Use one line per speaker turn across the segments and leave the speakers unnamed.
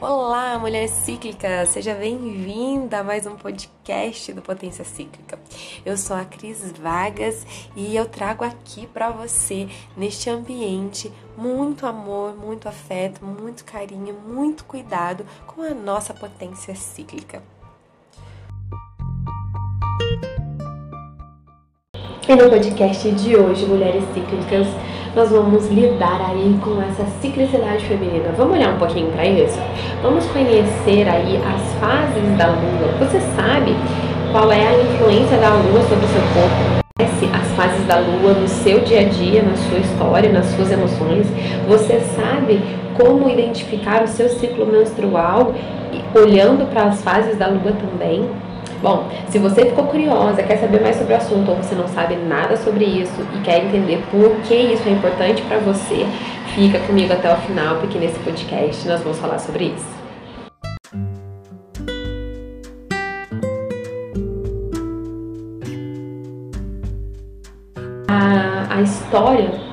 Olá, mulher cíclica! Seja bem-vinda a mais um podcast do Potência Cíclica. Eu sou a Cris Vargas e eu trago aqui para você, neste ambiente, muito amor, muito afeto, muito carinho, muito cuidado com a nossa potência cíclica. E no podcast de hoje, Mulheres Cíclicas, nós vamos lidar aí com essa ciclicidade feminina. Vamos olhar um pouquinho para isso? Vamos conhecer aí as fases da lua. Você sabe qual é a influência da lua sobre o seu corpo? As fases da lua no seu dia a dia, na sua história, nas suas emoções? Você sabe como identificar o seu ciclo menstrual olhando para as fases da lua também? Bom, se você ficou curiosa, quer saber mais sobre o assunto ou você não sabe nada sobre isso e quer entender por que isso é importante para você, fica comigo até o final, porque nesse podcast nós vamos falar sobre isso. A, a história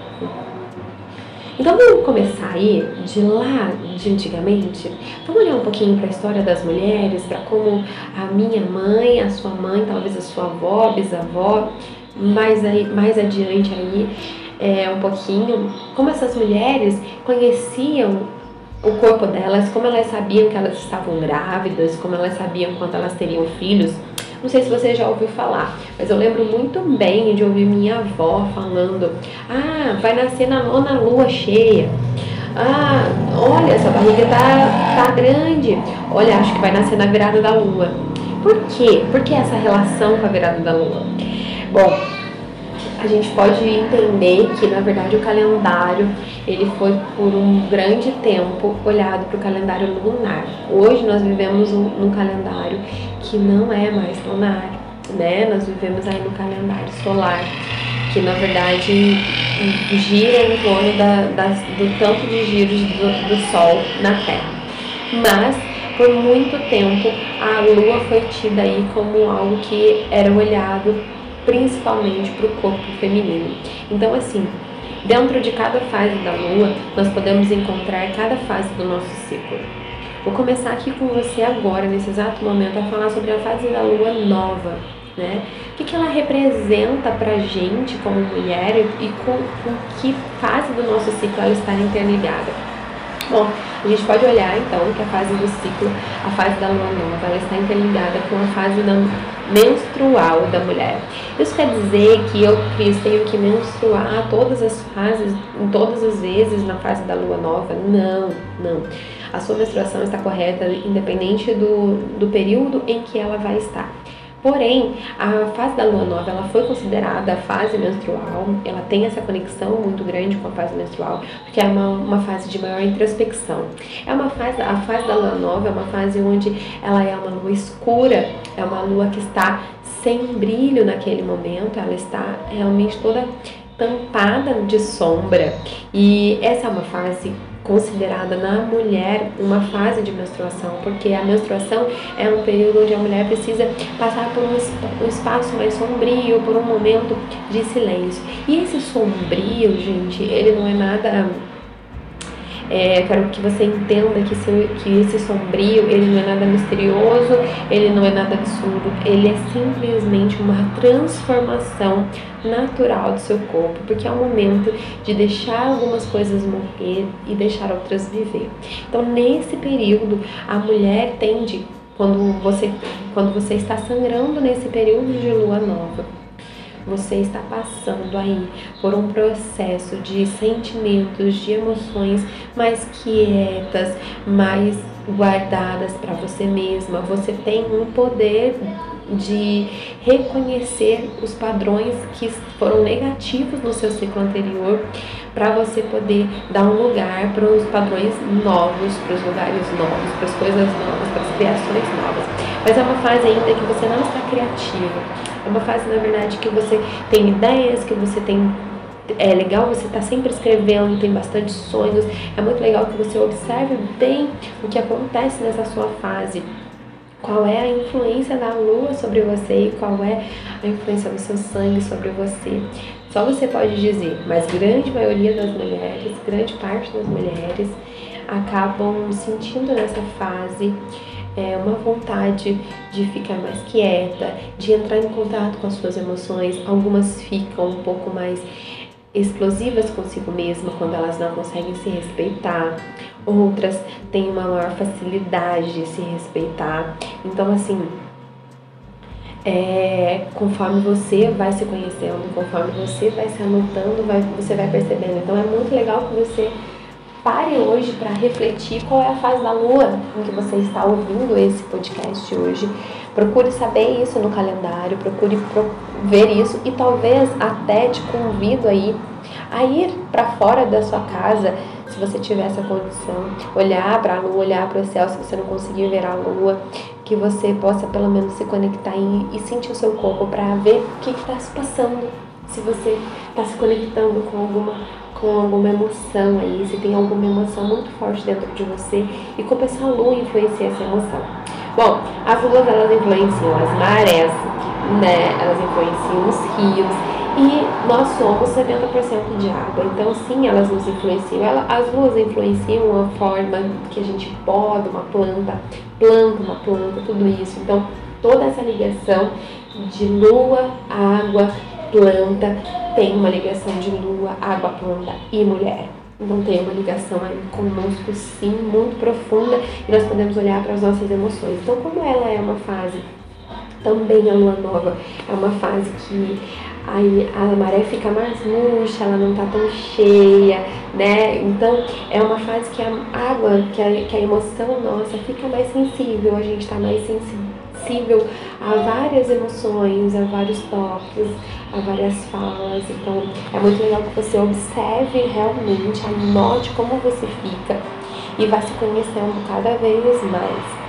então vamos começar aí de lá de antigamente. Vamos olhar um pouquinho para a história das mulheres, para como a minha mãe, a sua mãe, talvez a sua avó, bisavó, mais aí, mais adiante aí é, um pouquinho, como essas mulheres conheciam o corpo delas, como elas sabiam que elas estavam grávidas, como elas sabiam quando elas teriam filhos. Não sei se você já ouviu falar, mas eu lembro muito bem de ouvir minha avó falando: Ah, vai nascer na nona lua cheia. Ah, olha, essa barriga tá, tá grande. Olha, acho que vai nascer na virada da lua. Por quê? Por que essa relação com a virada da lua? Bom, a gente pode entender que na verdade o calendário ele foi por um grande tempo olhado para o calendário lunar. Hoje nós vivemos um, num calendário que não é mais lunar, né? Nós vivemos aí no calendário solar, que na verdade gira em torno da, das, do tanto de giros do, do Sol na Terra. Mas por muito tempo a Lua foi tida aí como algo que era olhado principalmente para o corpo feminino. Então, assim, dentro de cada fase da lua, nós podemos encontrar cada fase do nosso ciclo. Vou começar aqui com você agora, nesse exato momento, a falar sobre a fase da lua nova. Né? O que, que ela representa pra gente como mulher e com, com que fase do nosso ciclo ela está interligada? Bom, a gente pode olhar então que a fase do ciclo, a fase da lua nova, ela está interligada com a fase da menstrual da mulher. Isso quer dizer que eu, Cris, tenho que menstruar todas as fases, em todas as vezes na fase da lua nova? Não, não. A sua menstruação está correta independente do, do período em que ela vai estar. Porém, a fase da lua nova ela foi considerada a fase menstrual, ela tem essa conexão muito grande com a fase menstrual, porque é uma, uma fase de maior introspecção. É uma fase, a fase da lua nova é uma fase onde ela é uma lua escura, é uma lua que está sem brilho naquele momento, ela está realmente toda tampada de sombra. E essa é uma fase considerada na mulher uma fase de menstruação, porque a menstruação é um período onde a mulher precisa passar por um, espaço mais sombrio, por um momento de silêncio. E esse sombrio, gente, ele não é nada é, quero que você entenda que, seu, que esse sombrio, ele não é nada misterioso, ele não é nada absurdo, ele é simplesmente uma transformação natural do seu corpo, porque é o momento de deixar algumas coisas morrer e deixar outras viver. Então, nesse período, a mulher tende, quando você, quando você está sangrando nesse período de lua nova, você está passando aí por um processo de sentimentos, de emoções mais quietas, mais guardadas para você mesma. Você tem um poder de reconhecer os padrões que foram negativos no seu ciclo anterior, para você poder dar um lugar para os padrões novos, para os lugares novos, para as coisas novas, para as criações novas. Mas é uma fase ainda que você não está criativa. É uma fase, na verdade, que você tem ideias, que você tem é legal você estar tá sempre escrevendo, tem bastante sonhos. É muito legal que você observe bem o que acontece nessa sua fase. Qual é a influência da lua sobre você e qual é a influência do seu sangue sobre você. Só você pode dizer, mas grande maioria das mulheres, grande parte das mulheres, acabam sentindo nessa fase é, uma vontade de ficar mais quieta, de entrar em contato com as suas emoções. Algumas ficam um pouco mais explosivas consigo mesma quando elas não conseguem se respeitar. Outras têm uma maior facilidade de se respeitar. Então, assim, é, conforme você vai se conhecendo, conforme você vai se anotando, vai, você vai percebendo. Então, é muito legal que você pare hoje para refletir qual é a fase da lua em que você está ouvindo esse podcast hoje. Procure saber isso no calendário, procure ver isso e talvez até te convido aí a ir para fora da sua casa, se você tiver essa condição, olhar para a lua, olhar para o céu, se você não conseguir ver a lua, que você possa pelo menos se conectar e, e sentir o seu corpo para ver o que está se passando, se você está se conectando com alguma com alguma emoção aí, se tem alguma emoção muito forte dentro de você e como essa lua influencia essa emoção. Bom, as luas elas influenciam as marés, né? Elas influenciam os rios e nós somos 70% de água. Então, sim, elas nos influenciam. as luas influenciam a forma que a gente poda uma planta, planta uma planta, tudo isso. Então, toda essa ligação de lua, água, planta tem uma ligação de lua, água, planta e mulher. Então tem uma ligação aí conosco sim, muito profunda, e nós podemos olhar para as nossas emoções. Então, como ela é uma fase, também a lua nova é uma fase que aí a maré fica mais murcha, ela não tá tão cheia, né? Então é uma fase que a água, que a, que a emoção nossa fica mais sensível, a gente tá mais sensível a várias emoções, a vários toques, a várias falas. Então é muito legal que você observe realmente, anote como você fica e vá se conhecendo cada vez mais.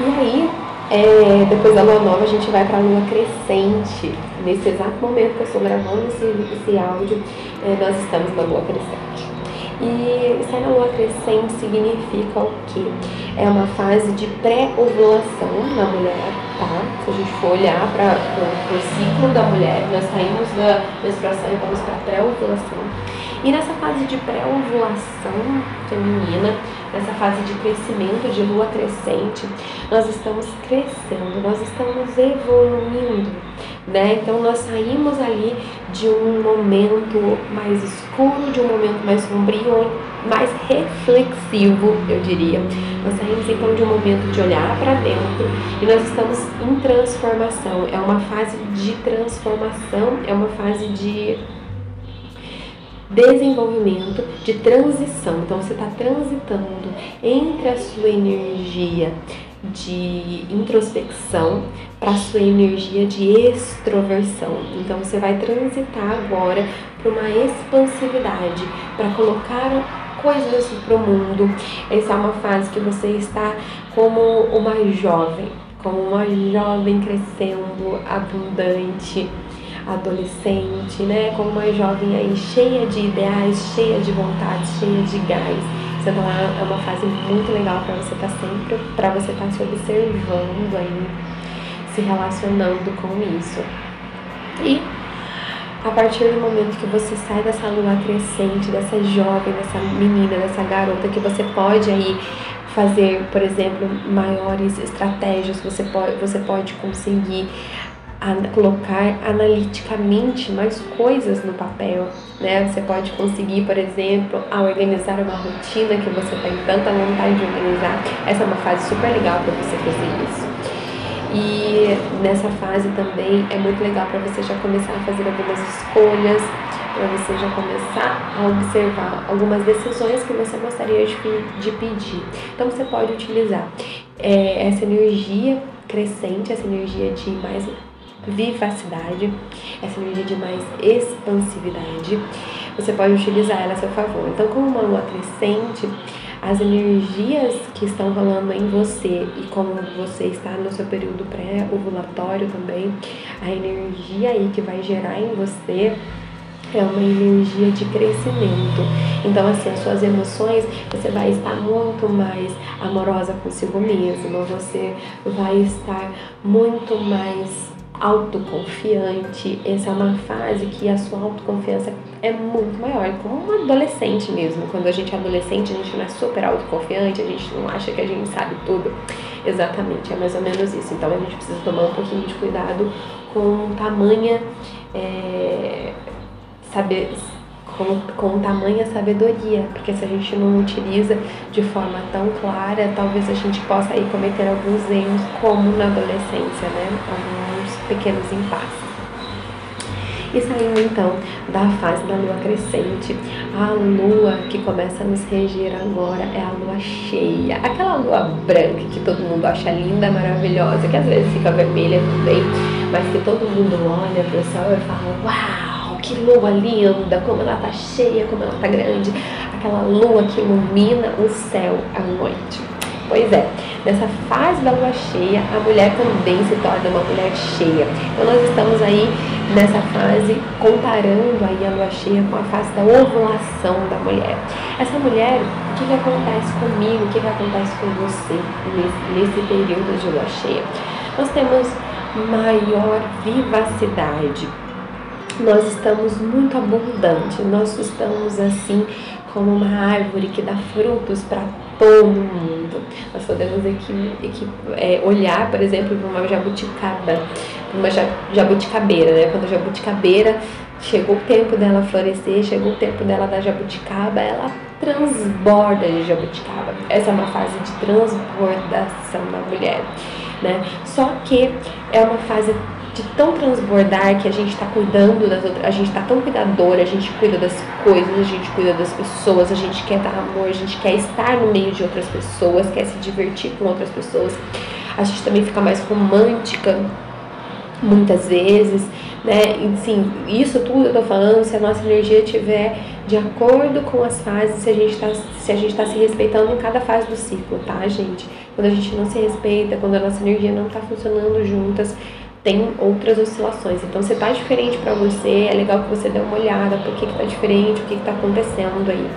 E aí, é, depois da lua nova, a gente vai para a lua crescente. Nesse exato momento que eu estou gravando esse, esse áudio, é, nós estamos na lua crescente. E estar na lua crescente significa o quê? É uma fase de pré-ovulação na mulher, tá? Se a gente for olhar para o ciclo da mulher, nós saímos da menstruação e vamos para pré-ovulação. E nessa fase de pré-ovulação feminina, nessa fase de crescimento, de lua crescente, nós estamos crescendo, nós estamos evoluindo, né? Então nós saímos ali de um momento mais escuro, de um momento mais sombrio, mais reflexivo, eu diria. Nós saímos então de um momento de olhar para dentro e nós estamos em transformação. É uma fase de transformação, é uma fase de desenvolvimento, de transição. Então você está transitando entre a sua energia de introspecção para a sua energia de extroversão. Então você vai transitar agora para uma expansividade, para colocar coisas para o mundo. Essa é uma fase que você está como uma jovem, como uma jovem crescendo, abundante, adolescente, né? Como uma jovem aí cheia de ideais, cheia de vontade, cheia de gás. Então é uma fase muito legal para você estar tá sempre, para você estar tá se observando aí, se relacionando com isso. E a partir do momento que você sai dessa lua crescente, dessa jovem, dessa menina, dessa garota, que você pode aí fazer, por exemplo, maiores estratégias, você pode, você pode conseguir colocar analiticamente mais coisas no papel, né? Você pode conseguir, por exemplo, a organizar uma rotina que você tem tanta vontade de organizar. Essa é uma fase super legal para você fazer isso. E nessa fase também é muito legal para você já começar a fazer algumas escolhas, para você já começar a observar algumas decisões que você gostaria de, de pedir. Então você pode utilizar é, essa energia crescente, essa energia de mais vivacidade, essa energia de mais expansividade, você pode utilizar ela a seu favor. Então, como uma lua crescente, as energias que estão rolando em você e como você está no seu período pré-ovulatório também, a energia aí que vai gerar em você é uma energia de crescimento. Então, assim, as suas emoções, você vai estar muito mais amorosa consigo mesma, você vai estar muito mais autoconfiante. Essa é uma fase que a sua autoconfiança é muito maior, como um adolescente mesmo. Quando a gente é adolescente, a gente não é super autoconfiante, a gente não acha que a gente sabe tudo. Exatamente, é mais ou menos isso. Então a gente precisa tomar um pouquinho de cuidado com tamanha é, saber com, com tamanha sabedoria, porque se a gente não utiliza de forma tão clara, talvez a gente possa aí cometer alguns erros, como na adolescência, né? Alguns pequenos impasses. E saindo então da fase da lua crescente, a lua que começa a nos reger agora é a lua cheia. Aquela lua branca que todo mundo acha linda, maravilhosa, que às vezes fica vermelha também, mas que todo mundo olha para o céu e fala: Uau! Que lua linda, como ela tá cheia, como ela tá grande, aquela lua que ilumina o céu à noite. Pois é, nessa fase da lua cheia, a mulher também se torna uma mulher cheia. Então nós estamos aí nessa fase comparando aí a lua cheia com a fase da ovulação da mulher. Essa mulher, o que, que acontece comigo, o que, que acontece com você nesse, nesse período de lua cheia? Nós temos maior vivacidade, nós estamos muito abundantes, nós estamos assim como uma árvore que dá frutos para todo mundo. Nós podemos aqui, aqui é, olhar, por exemplo, para uma jabuticaba, uma jabuticabeira, né? Quando a jabuticabeira chegou o tempo dela florescer, chegou o tempo dela dar jabuticaba, ela transborda de jabuticaba. Essa é uma fase de transbordação da mulher, né? Só que é uma fase de tão transbordar que a gente está cuidando das outras, a gente está tão cuidadora, a gente cuida das coisas, a gente cuida das pessoas, a gente quer dar amor, a gente quer estar no meio de outras pessoas, quer se divertir com outras pessoas. A gente também fica mais romântica muitas vezes, né? Enfim, isso tudo eu tô falando se a nossa energia estiver de acordo com as fases, se a gente está se a gente tá se respeitando em cada fase do ciclo, tá, gente? Quando a gente não se respeita, quando a nossa energia não está funcionando juntas, tem outras oscilações. Então, se tá diferente para você, é legal que você dê uma olhada por que, que tá diferente, o que, que tá acontecendo aí.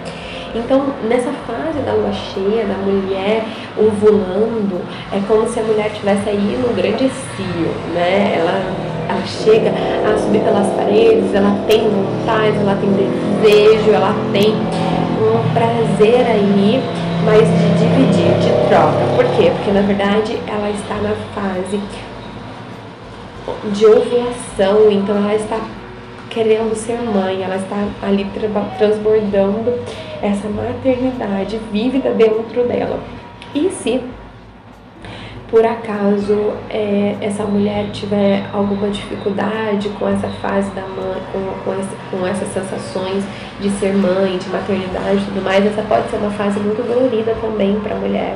Então, nessa fase da lua cheia, da mulher ovulando, é como se a mulher tivesse aí no grande cio, né? Ela, ela chega a subir pelas paredes, ela tem vontade, ela tem desejo, ela tem um prazer aí, mas de dividir, de troca. Por quê? Porque na verdade ela está na fase de ovulação, então ela está querendo ser mãe, ela está ali transbordando essa maternidade vívida dentro dela. E se por acaso é, essa mulher tiver alguma dificuldade com essa fase da mãe, com, com, essa, com essas sensações de ser mãe, de maternidade e tudo mais, essa pode ser uma fase muito dolorida também para a mulher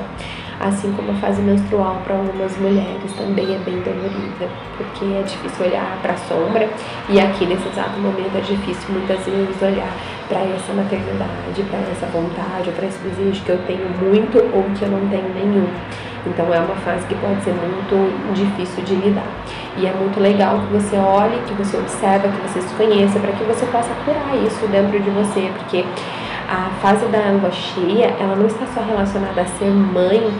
assim como a fase menstrual para algumas mulheres também é bem dolorida, porque é difícil olhar para a sombra e aqui nesse exato momento é difícil muitas vezes olhar para essa maternidade, para essa vontade, para esse desejo que eu tenho muito ou que eu não tenho nenhum. Então é uma fase que pode ser muito difícil de lidar. E é muito legal que você olhe, que você observe, que você se conheça, para que você possa curar isso dentro de você, porque a fase da lua cheia, ela não está só relacionada a ser mãe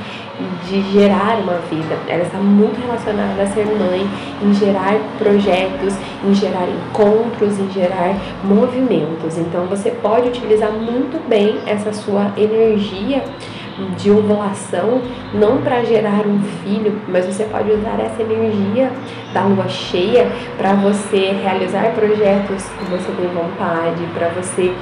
de gerar uma vida, ela está muito relacionada a ser mãe, em gerar projetos, em gerar encontros, em gerar movimentos. Então você pode utilizar muito bem essa sua energia de ovulação, não para gerar um filho, mas você pode usar essa energia da lua cheia para você realizar projetos que você tem vontade, para você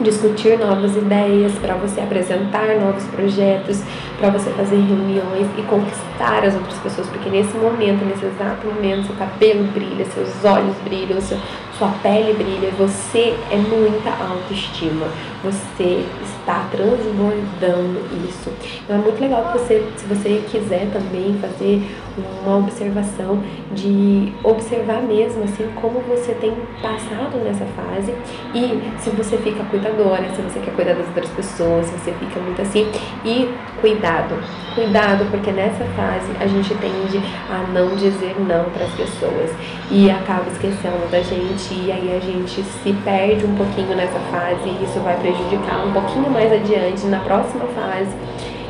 discutir novas ideias, para você apresentar novos projetos, para você fazer reuniões e conquistar as outras pessoas, porque nesse momento, nesse exato momento, seu cabelo brilha, seus olhos brilham, seu, sua pele brilha, você é muita autoestima, você está transbordando isso. Então é muito legal que você, se você quiser também fazer uma observação de observar mesmo assim como você tem passado nessa fase e se você fica cuidadora, se você quer cuidar das outras pessoas, se você fica muito assim e cuidado, cuidado porque nessa fase a gente tende a não dizer não para as pessoas e acaba esquecendo da gente e aí a gente se perde um pouquinho nessa fase e isso vai prejudicar um pouquinho mais adiante na próxima fase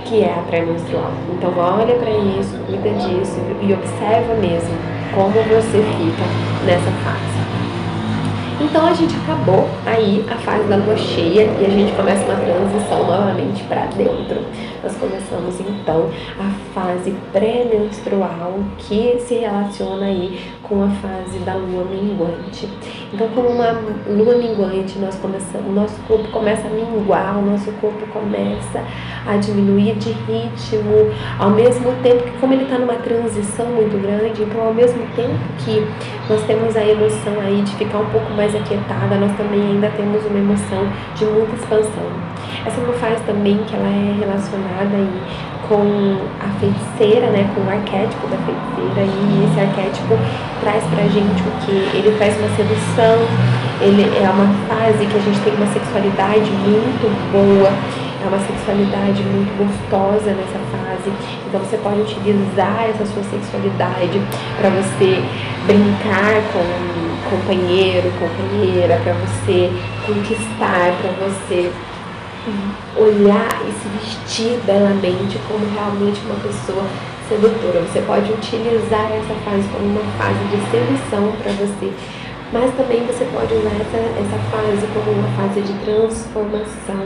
que é a pré-menstrual. Então olha para isso, cuida disso e observa mesmo como você fica nessa fase. Então a gente acabou aí a fase da lua cheia e a gente começa uma transição novamente para dentro. Nós começamos então a fase pré-menstrual que se relaciona aí com a fase da lua minguante. Então, como uma lua minguante, nós começamos, o nosso corpo começa a minguar, o nosso corpo começa a diminuir de ritmo, ao mesmo tempo que, como ele está numa transição muito grande, então, ao mesmo tempo que nós temos a emoção aí de ficar um pouco mais aquietada, nós também ainda temos uma emoção de muita expansão. Essa é uma fase também que ela é relacionada aí com a feiticeira, né, com o arquétipo da feiticeira e esse arquétipo traz pra gente o que? Ele traz uma sedução, ele é uma fase que a gente tem uma sexualidade muito boa, é uma sexualidade muito gostosa nessa fase. Então você pode utilizar essa sua sexualidade para você brincar com companheiro, companheira, para você conquistar, para você olhar e se vestir belamente como realmente uma pessoa sedutora. Você pode utilizar essa fase como uma fase de sedução para você mas também você pode usar essa, essa fase como uma fase de transformação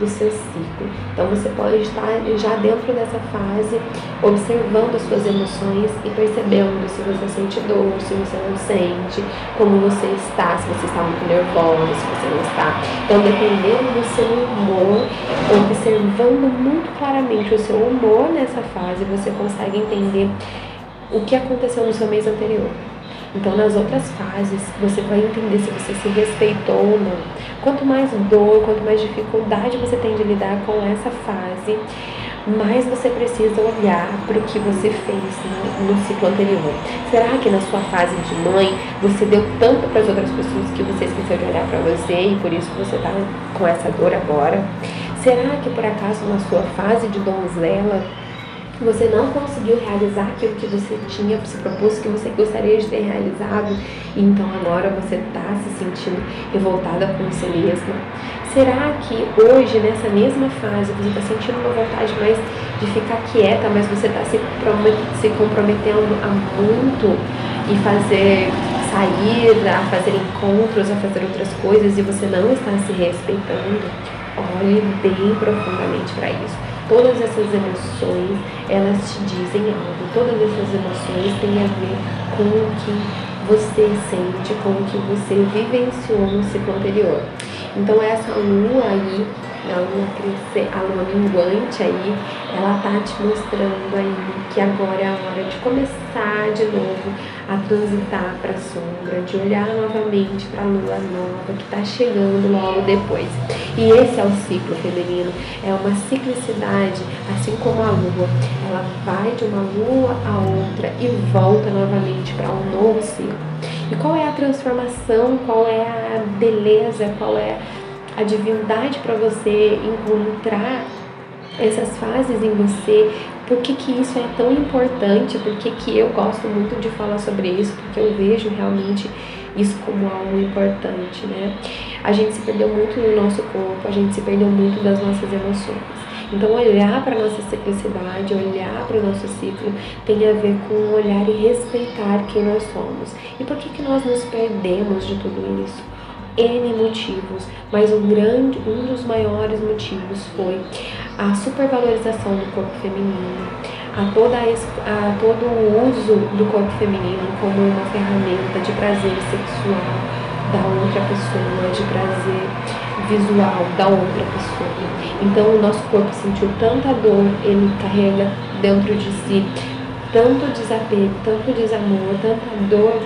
do seu ciclo. Então você pode estar já dentro dessa fase, observando as suas emoções e percebendo se você sente dor, se você não sente, como você está, se você está muito nervosa, se você não está. Então, dependendo do seu humor, observando muito claramente o seu humor nessa fase, você consegue entender o que aconteceu no seu mês anterior. Então, nas outras fases, você vai entender se você se respeitou ou não. Quanto mais dor, quanto mais dificuldade você tem de lidar com essa fase, mais você precisa olhar para o que você fez no, no, ciclo anterior. Será que na sua fase de mãe você deu tanto para as outras pessoas que você esqueceu de olhar para você e por isso você está com essa dor agora? Será que por acaso na sua fase de donzela você não conseguiu realizar aquilo que você tinha se propôs, que você gostaria de ter realizado, e então agora você está se sentindo revoltada com você mesma? Será que hoje, nessa mesma fase, você está sentindo uma vontade mais de ficar quieta, mas você está se, se comprometendo a muito e fazer sair, a fazer encontros, a fazer outras coisas e você não está se respeitando? Olhe bem profundamente para isso Todas essas emoções, elas te dizem algo. Todas essas emoções têm a ver com o que você sente, com o que você vivenciou no ciclo anterior. Então essa lua aí a lua crescer, a lua minguante aí, ela tá te mostrando aí que agora é a hora de começar de novo a transitar para a sombra, de olhar novamente para a lua nova que está chegando logo depois. E esse é o ciclo feminino, é uma ciclicidade, assim como a lua, ela vai de uma lua a outra e volta novamente para um novo ciclo. E qual é a transformação, qual é a beleza, qual é a divindade para você encontrar essas fases em você, por que, que isso é tão importante, por que, que eu gosto muito de falar sobre isso, porque eu vejo realmente isso como algo importante, né? A gente se perdeu muito no nosso corpo, a gente se perdeu muito das nossas emoções. Então, olhar para a nossa ciclicidade, olhar para o nosso ciclo, tem a ver com olhar e respeitar quem nós somos. E por que, que nós nos perdemos de tudo isso? N motivos, mas um grande, um dos maiores motivos foi a supervalorização do corpo feminino, a, toda a, a todo o uso do corpo feminino como uma ferramenta de prazer sexual da outra pessoa, de prazer visual da outra pessoa. Então o nosso corpo sentiu tanta dor, ele carrega dentro de si tanto desapego, tanto desamor, tanta dor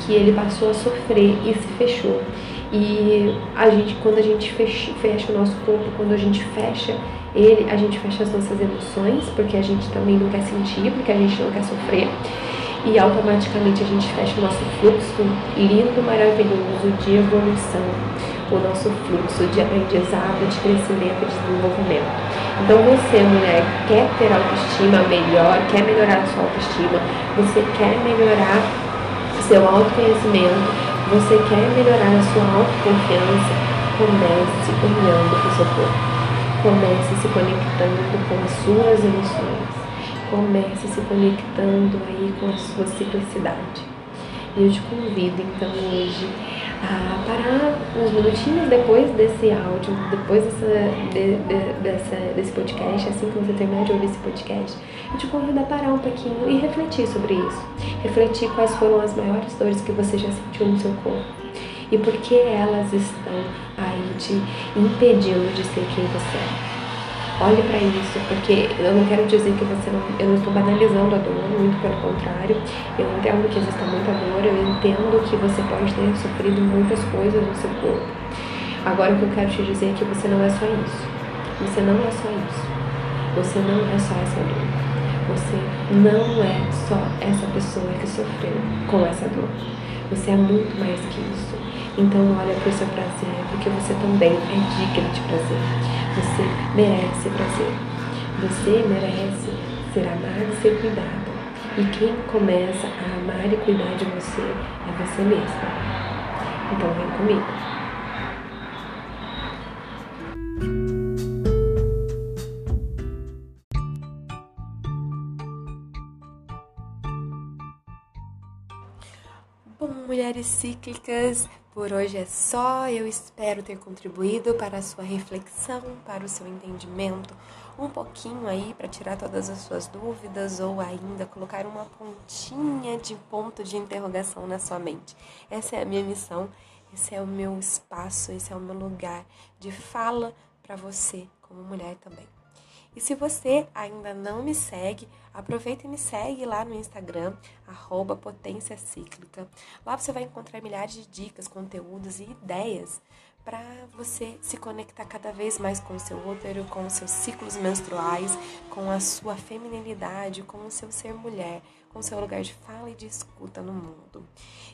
que ele passou a sofrer e se fechou. E a gente, quando a gente fecha, fecha o nosso corpo, quando a gente fecha ele, a gente fecha as nossas emoções, porque a gente também não quer sentir, porque a gente não quer sofrer. E automaticamente a gente fecha o nosso fluxo lindo, maravilhoso de evolução, o nosso fluxo de aprendizado, de crescimento, de desenvolvimento. Então você, mulher, quer ter autoestima melhor, quer melhorar a sua autoestima, você quer melhorar seu autoconhecimento, você quer melhorar a sua autoconfiança? Comece olhando para o seu corpo. Comece se conectando com as suas emoções. Comece se conectando aí com a sua simplicidade. E eu te convido então hoje a parar uns minutinhos depois desse áudio, depois dessa, de, de, dessa, desse podcast, assim que você terminar de ouvir esse podcast, eu te convido a parar um pouquinho e refletir sobre isso. Refletir quais foram as maiores dores que você já sentiu no seu corpo e por que elas estão aí te impedindo de ser quem você é. Olhe para isso, porque eu não quero dizer que você não. Eu não estou banalizando a dor, muito pelo contrário. Eu entendo que existe muita dor, eu entendo que você pode ter sofrido muitas coisas no seu corpo. Agora o que eu quero te dizer é que você não é só isso. Você não é só isso. Você não é só essa dor. Você não é só essa pessoa que sofreu com essa dor. Você é muito mais que isso. Então olha para o seu prazer, porque você também é digno de prazer. Você merece prazer. Você merece ser amado e ser cuidado. E quem começa a amar e cuidar de você é você mesma. Então vem comigo. Bom, mulheres cíclicas, por hoje é só. Eu espero ter contribuído para a sua reflexão, para o seu entendimento, um pouquinho aí para tirar todas as suas dúvidas ou ainda colocar uma pontinha de ponto de interrogação na sua mente. Essa é a minha missão, esse é o meu espaço, esse é o meu lugar de fala para você como mulher também. E se você ainda não me segue, aproveita e me segue lá no Instagram, arroba Potência Cíclica. Lá você vai encontrar milhares de dicas, conteúdos e ideias para você se conectar cada vez mais com o seu útero, com os seus ciclos menstruais, com a sua feminilidade, com o seu ser mulher, com o seu lugar de fala e de escuta no mundo.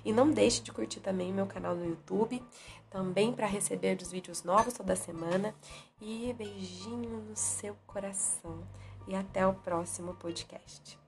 E não deixe de curtir também meu canal no YouTube, também para receber os vídeos novos toda semana. E beijinho no seu coração. E até o próximo podcast.